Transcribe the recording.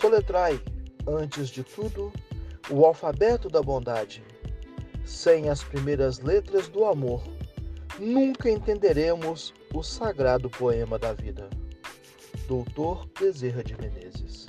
Soletrai, antes de tudo, o alfabeto da bondade. Sem as primeiras letras do amor, nunca entenderemos o sagrado poema da vida. Doutor Bezerra de Menezes